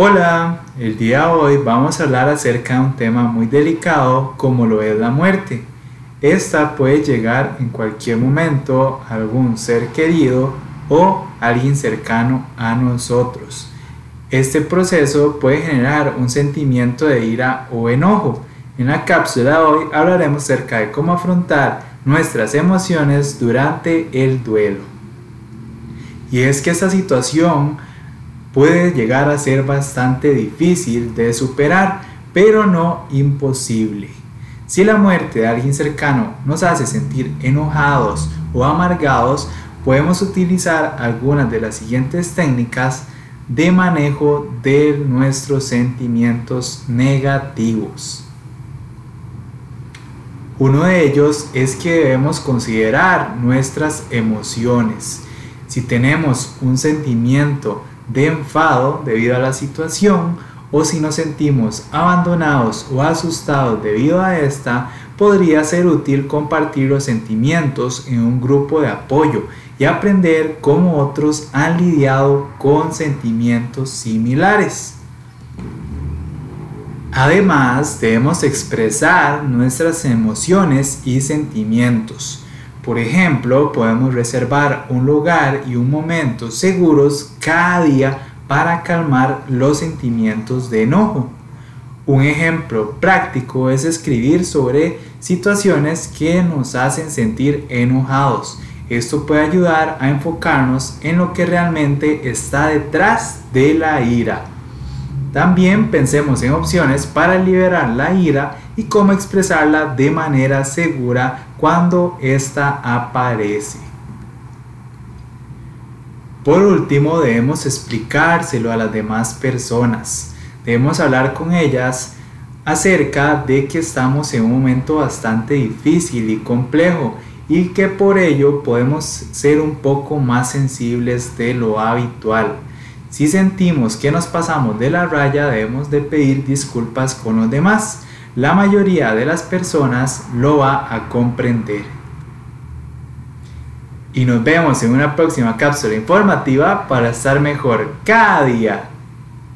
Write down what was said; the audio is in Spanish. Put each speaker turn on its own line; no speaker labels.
Hola, el día de hoy vamos a hablar acerca de un tema muy delicado como lo es la muerte. Esta puede llegar en cualquier momento a algún ser querido o alguien cercano a nosotros. Este proceso puede generar un sentimiento de ira o enojo. En la cápsula de hoy hablaremos acerca de cómo afrontar nuestras emociones durante el duelo. Y es que esta situación puede llegar a ser bastante difícil de superar, pero no imposible. Si la muerte de alguien cercano nos hace sentir enojados o amargados, podemos utilizar algunas de las siguientes técnicas de manejo de nuestros sentimientos negativos. Uno de ellos es que debemos considerar nuestras emociones. Si tenemos un sentimiento de enfado debido a la situación o si nos sentimos abandonados o asustados debido a esta, podría ser útil compartir los sentimientos en un grupo de apoyo y aprender cómo otros han lidiado con sentimientos similares. Además, debemos expresar nuestras emociones y sentimientos. Por ejemplo, podemos reservar un lugar y un momento seguros cada día para calmar los sentimientos de enojo. Un ejemplo práctico es escribir sobre situaciones que nos hacen sentir enojados. Esto puede ayudar a enfocarnos en lo que realmente está detrás de la ira. También pensemos en opciones para liberar la ira y cómo expresarla de manera segura cuando ésta aparece. Por último, debemos explicárselo a las demás personas. Debemos hablar con ellas acerca de que estamos en un momento bastante difícil y complejo y que por ello podemos ser un poco más sensibles de lo habitual. Si sentimos que nos pasamos de la raya debemos de pedir disculpas con los demás. La mayoría de las personas lo va a comprender. Y nos vemos en una próxima cápsula informativa para estar mejor cada día.